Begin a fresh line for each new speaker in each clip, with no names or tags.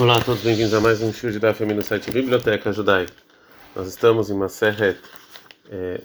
Olá a todos, bem-vindos a mais um show de da família do site Biblioteca Judaica. Nós estamos em Maseret é,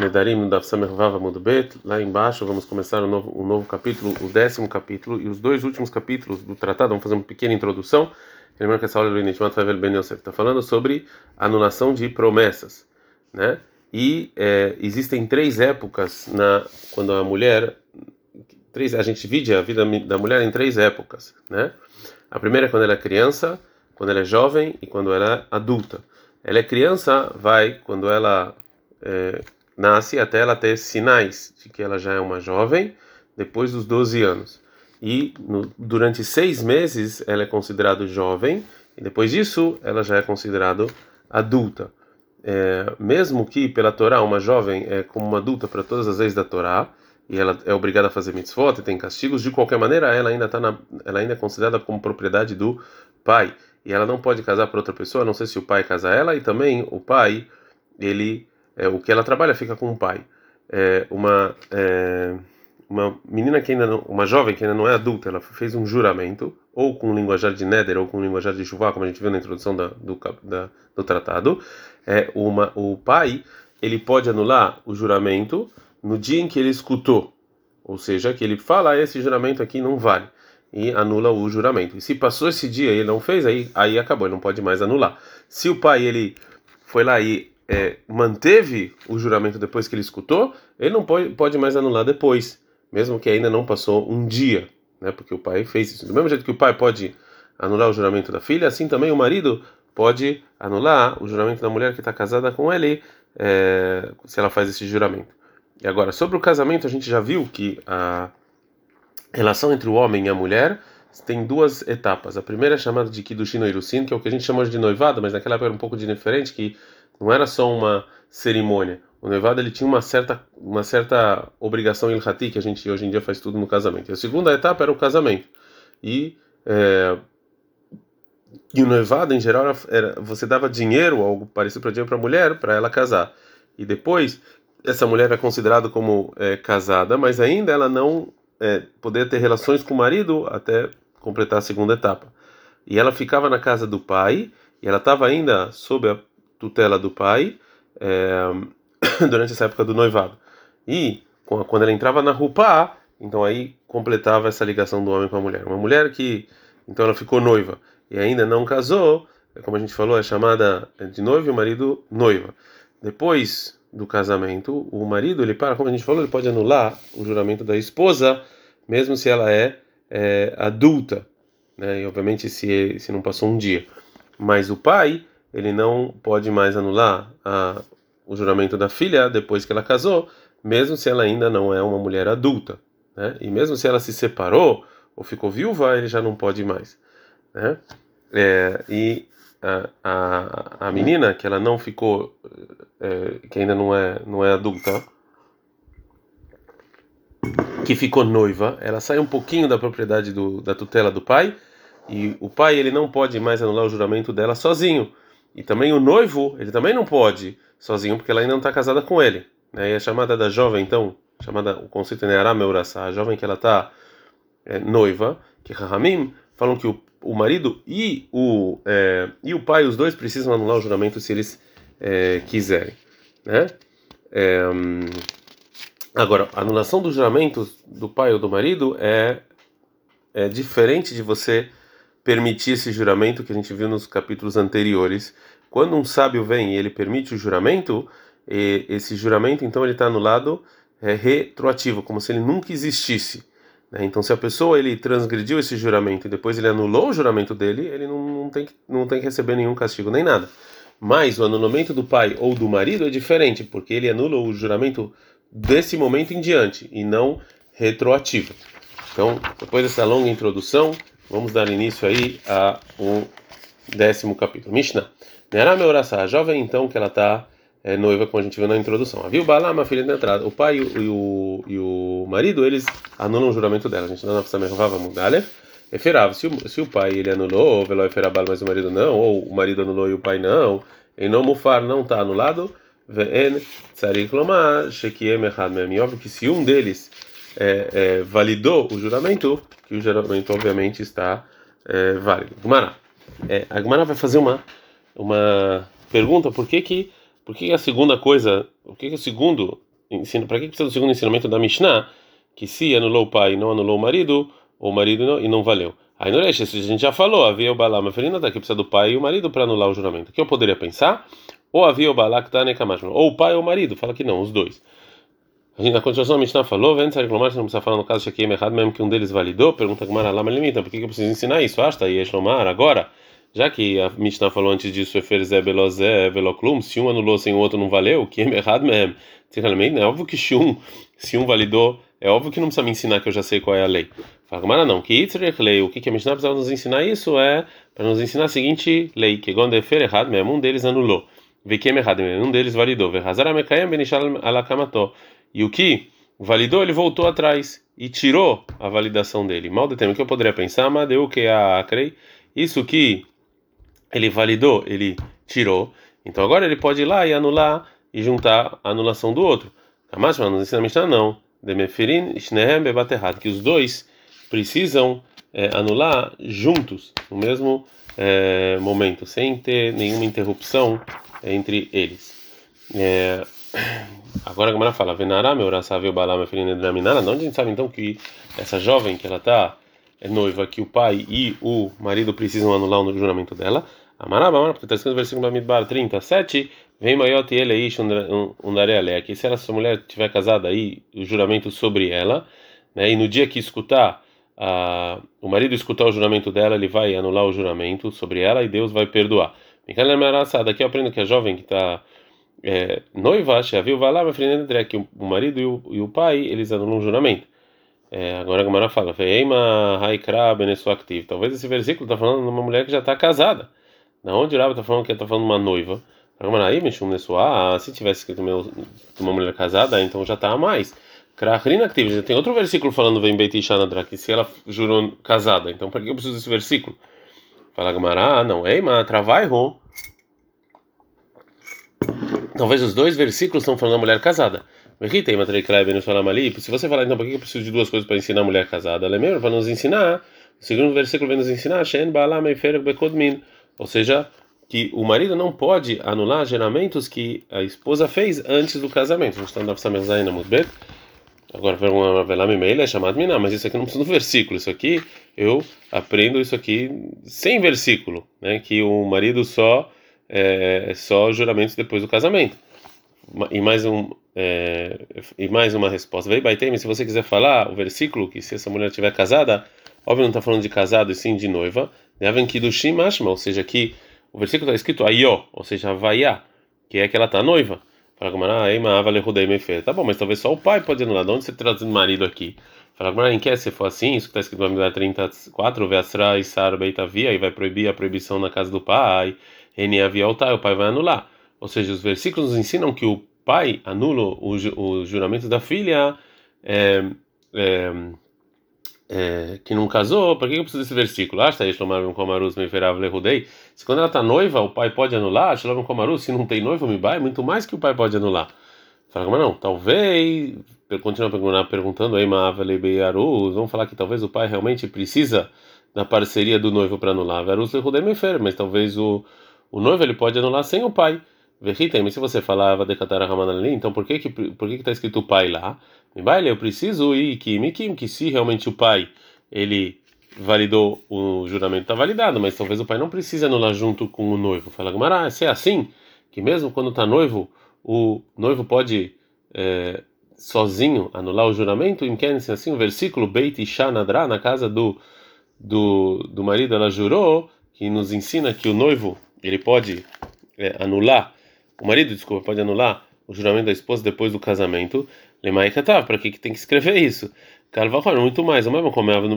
Nedarim no Daf Samer Vava Mudbet. Lá embaixo vamos começar um novo, um novo capítulo, o décimo capítulo, e os dois últimos capítulos do tratado. Vamos fazer uma pequena introdução. Lembrando que essa aula do Inishmat Favel Ben Yosef está falando sobre anulação de promessas, né? E é, existem três épocas na quando a mulher três a gente divide a vida da mulher em três épocas, né? A primeira é quando ela é criança, quando ela é jovem e quando ela é adulta. Ela é criança, vai quando ela é, nasce até ela ter sinais de que ela já é uma jovem, depois dos 12 anos. E no, durante seis meses ela é considerada jovem, e depois disso ela já é considerada adulta. É, mesmo que pela Torá uma jovem é como uma adulta para todas as leis da Torá, e ela é obrigada a fazer mitzvot e tem castigos, de qualquer maneira ela ainda tá na, ela ainda é considerada como propriedade do pai. E ela não pode casar para outra pessoa, não sei se o pai casa ela. E também o pai ele é, o que ela trabalha fica com o pai. É, uma é, uma menina que ainda não, uma jovem que ainda não é adulta, ela fez um juramento ou com linguajar de Neder ou com linguajar de Shuvah, como a gente viu na introdução da, do, da, do tratado, é uma o pai ele pode anular o juramento no dia em que ele escutou, ou seja, que ele fala ah, esse juramento aqui não vale e anula o juramento. E se passou esse dia e ele não fez, aí aí acabou, ele não pode mais anular. Se o pai ele foi lá e é, manteve o juramento depois que ele escutou, ele não pode, pode mais anular depois, mesmo que ainda não passou um dia, né? Porque o pai fez isso. Do mesmo jeito que o pai pode anular o juramento da filha, assim também o marido pode anular o juramento da mulher que está casada com ele, é, se ela faz esse juramento. E agora, sobre o casamento, a gente já viu que a relação entre o homem e a mulher tem duas etapas. A primeira é chamada de Kiddushin Irusin, que é o que a gente chama de noivado, mas naquela época era um pouco diferente, que não era só uma cerimônia. O noivado ele tinha uma certa uma certa obrigação ilhati, que a gente hoje em dia faz tudo no casamento. E a segunda etapa era o casamento. E é, e o noivado, em geral, era, você dava dinheiro, algo parecido para dinheiro para a mulher, para ela casar. E depois essa mulher é considerada como é, casada, mas ainda ela não é, poder ter relações com o marido até completar a segunda etapa. E ela ficava na casa do pai, e ela estava ainda sob a tutela do pai é, durante essa época do noivado. E quando ela entrava na rupa, então aí completava essa ligação do homem com a mulher. Uma mulher que então ela ficou noiva e ainda não casou, como a gente falou, é chamada de noiva e o marido noiva. Depois do casamento, o marido, ele para, como a gente falou, ele pode anular o juramento da esposa, mesmo se ela é, é adulta, né? E obviamente se se não passou um dia. Mas o pai, ele não pode mais anular a, o juramento da filha depois que ela casou, mesmo se ela ainda não é uma mulher adulta, né? E mesmo se ela se separou ou ficou viúva, ele já não pode mais, né? É, e a, a, a menina que ela não ficou é, que ainda não é não é adulta que ficou noiva ela sai um pouquinho da propriedade do, da tutela do pai e o pai ele não pode mais anular o juramento dela sozinho e também o noivo ele também não pode sozinho porque ela ainda não está casada com ele né? e a chamada da jovem então chamada o conceito é Arameurasa a jovem que ela está é, noiva que Rahamim falam que o o marido e o, é, e o pai, os dois precisam anular o juramento se eles é, quiserem. Né? É, agora, a anulação do juramento do pai ou do marido é, é diferente de você permitir esse juramento que a gente viu nos capítulos anteriores. Quando um sábio vem e ele permite o juramento, esse juramento então ele está anulado é, retroativo, como se ele nunca existisse. Né? Então, se a pessoa ele transgrediu esse juramento e depois ele anulou o juramento dele, ele não, não, tem, que, não tem que receber nenhum castigo nem nada. Mas o anulamento do pai ou do marido é diferente, porque ele anula o juramento desse momento em diante e não retroativo. Então, depois dessa longa introdução, vamos dar início aí a um décimo capítulo. Mishnah. Nerá a jovem então que ela está é, noiva, como a gente viu na introdução. Viu Balama, filha de entrada. O pai e o, e o marido, eles anulam o juramento dela. A gente não mervava mudar. Eferava, se o, se o pai ele anulou, velo eferabal, mas o marido não, ou o marido anulou e o pai não, em não mufar não está anulado, vn tsarik lomar, shekiem echad mem. Óbvio que se um deles é, é, validou o juramento, que o juramento obviamente está é, válido. Gumará. é, a Gemara vai fazer uma uma pergunta, por que que por que a segunda coisa, por que o segundo ensino, para que precisa do segundo ensinamento da Mishnah, que se anulou o pai e não anulou o marido, ou o marido não, e não valeu. Aí no Resh, a gente já falou, havia o Balá Meferina, daqui precisa do pai e o marido para anular o juramento. O que eu poderia pensar? Ou havia o Balá que está ou o pai ou o marido, fala que não, os dois. A gente, na continuação, a Mishnah falou, vendo se reclamar, não precisa falar no caso de errado, mesmo que um deles validou, pergunta que Mara Lama limita, por que, que eu preciso ensinar isso? Ah, está aí, Eshlomar, agora, já que a Mishnah falou antes disso, Eferzé, Belozé, Veloclum, se um anulou sem o outro não valeu, que é errado mesmo. É óbvio que se um, se um validou, é óbvio que não precisa me ensinar que eu já sei qual é a lei. Fala, Mara não, que Itzrech lei, o que, a Mishnah precisava nos ensinar isso é para nos ensinar a seguinte lei, que é errado mesmo, um deles anulou. Vekem errado mesmo, um deles validou. Verhazara mekayem benishal alakamató. E o que validou, ele voltou atrás e tirou a validação dele. Mal de tempo que eu poderia pensar, mas deu que a crei. Isso que ele validou, ele tirou. Então agora ele pode ir lá e anular e juntar a anulação do outro. Mas nos ensina a não. Que os dois precisam é, anular juntos, no mesmo é, momento, sem ter nenhuma interrupção entre eles. É, agora a Gamara fala, Venará, meu raçável balá, minha filha Nedraminara, não a gente sabe então que essa jovem que ela está é noiva, que o pai e o marido precisam anular o juramento dela. Amaraba, porque está escrito no versículo da Midbar 37, vem maior e ele aí, um que se essa mulher tiver casada aí, o juramento sobre ela, né, e no dia que escutar, a, o marido escutar o juramento dela, ele vai anular o juramento sobre ela e Deus vai perdoar. Daqui eu aprendo que a jovem que está é, noiva, viu, vai lá, vai frente que o marido e o, e o pai, eles anulam o juramento. É, agora a Gamara fala. Talvez esse versículo está falando de uma mulher que já está casada. Na onde o Rabi está falando que está falando uma noiva? Aí, Nesuá, se tivesse escrito uma mulher casada, então já está a mais. Krahrin Aktiv, já tem outro versículo falando Vem Beit Ishanadra, que se ela jurou casada. Então, para que eu preciso desse versículo? Fala Gamara, ah, não, Eima, Travaiho. Talvez os dois versículos estão falando da mulher casada. Se você falar, então, por que eu preciso de duas coisas para ensinar a mulher casada? É para nos ensinar. O segundo versículo vem nos ensinar, ou seja, que o marido não pode anular geramentos que a esposa fez antes do casamento. A gente está na Mudbet. Agora, uma velame meila é chamado miná, mas isso aqui não precisa do versículo. Isso aqui eu aprendo isso aqui sem versículo, né? Que o marido só é, só juramentos depois do casamento. E mais um é, e mais uma resposta. Veio Baitem, se você quiser falar o versículo que se essa mulher estiver casada, óbvio não está falando de casado e sim de noiva. Devem que do ou seja, que o versículo está escrito ayó, ou seja, vaiá, que é que ela está noiva. Fala com ah, Tá bom, mas talvez só o pai pode anular. De onde você traz o marido aqui? Fala com em que se for assim, isso que está escrito no Amidah 34, Veasra e Sar Beitavia, e vai proibir a proibição na casa do pai, Ene Avialtai, o pai vai anular. Ou seja, os versículos nos ensinam que o pai anula o, o juramento da filha é, é, é, que não casou. Por que eu preciso desse versículo? Ah. Se quando ela está noiva, o pai pode anular, se não tem noiva, me vai, muito mais que o pai pode anular. Fala, mas não, talvez continua perguntando aí, vamos falar que talvez o pai realmente precisa da parceria do noivo para anular. Mas talvez o, o noivo ele pode anular sem o pai. Mas se você falava de ali, então por que que por que está escrito o pai lá? Eu preciso ir que Mikim, que se realmente o pai ele validou o juramento está validado, mas talvez o pai não precise anular junto com o noivo. Fala Gamara, se é assim que mesmo quando está noivo o noivo pode é, sozinho anular o juramento, em que assim o versículo Beit Isha Nadra, na casa do, do, do marido, ela jurou, que nos ensina que o noivo ele pode é, anular, o marido, desculpa, pode anular o juramento da esposa depois do casamento. Lemai Katav, para que, que tem que escrever isso? Carvalho, muito mais.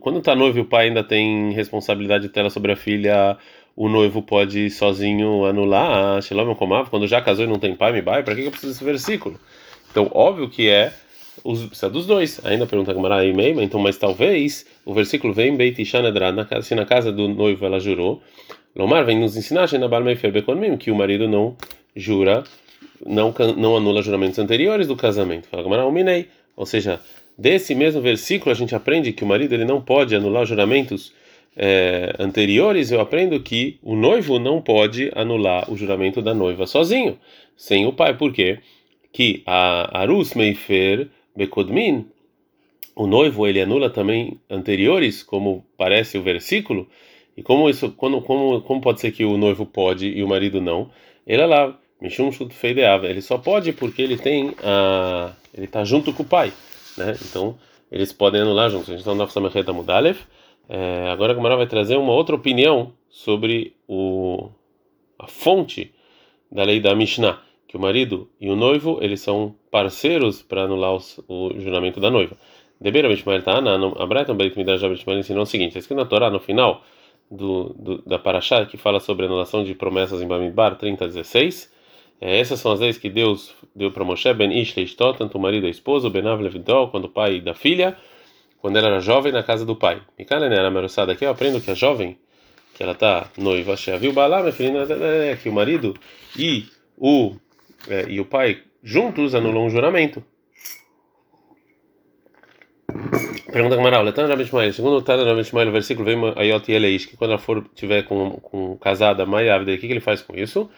Quando está noivo e o pai ainda tem responsabilidade de tela sobre a filha, o noivo pode sozinho anular. Quando já casou e não tem pai, me vai, para que, que eu preciso desse versículo? Então, óbvio que é os, precisa dos dois. Ainda pergunta Gamara e Meima, então, mas talvez o versículo vem Beit Ishanedra, se na casa do noivo ela jurou, Lomar vem nos ensinar que o marido não jura, não, não anula juramentos anteriores do casamento. Fala Minei. Ou seja, desse mesmo versículo a gente aprende que o marido ele não pode anular juramentos é, anteriores, eu aprendo que o noivo não pode anular o juramento da noiva sozinho, sem o pai. Por quê? Que a Arus Meifer Bekodmin, o noivo, ele anula também anteriores, como parece o versículo. E como isso, quando, como, como pode ser que o noivo pode e o marido não? Ele é lá, Mishum Feideava. Ele só pode porque ele tem a, ele está junto com o pai, né? Então eles podem anular juntos. A gente está no Samechet Mudalev. É, agora a Gamara vai trazer uma outra opinião sobre o, a fonte da lei da Mishnah, que o marido e o noivo eles são parceiros para anular os, o juramento da noiva. Debeira Bishmael Ta'ana, a Braiton Beit Midrash Bishmael ensinou o seguinte: está na Torá, no final do, do, da Parashá, que fala sobre anulação de promessas em Bamidbar 30 a 16. É, essas são as leis que Deus deu para Moshe, Ben Ish Leishtot, tanto o marido e a esposa, Ben Av Levidol, quando o pai da filha, quando ela era jovem na casa do pai. Mikana era meruçada aqui, eu aprendo que a jovem, que ela está noiva, viu Balá, minha filha, é que o marido e o, é, e o pai juntos anulam um juramento. Pergunta com Maral, Letan segundo o Tana Rabi Shmuel, o versículo vem Ayot Yeleish, que quando ela for tiver com, com casada, Maiavde, o que, que ele faz com isso?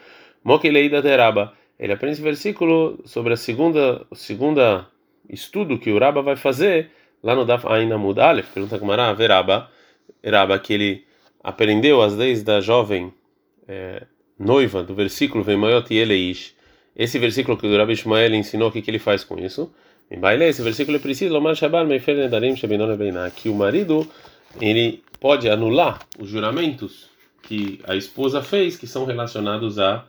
Mokileida Teraba. Ele aprende esse versículo sobre a segunda, o segunda estudo que o Raba vai fazer lá no Daf Ain Amud Aleph. Pergunta Maral, Veraba, Raba, que ele aprendeu as leis da jovem é, noiva do versículo vem Mayot Yeleish. Esse versículo que o Rabi Shmuel ensinou, o que, que ele faz com isso? Em baile, esse versículo é preciso, Lomar Shabar Meifer Nedarim Shabinon que o marido ele pode anular os juramentos que a esposa fez que são relacionados a,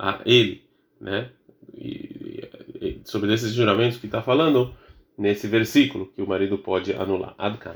a ele, né? E, e, sobre esses juramentos que está falando nesse versículo que o marido pode anular. Adkan.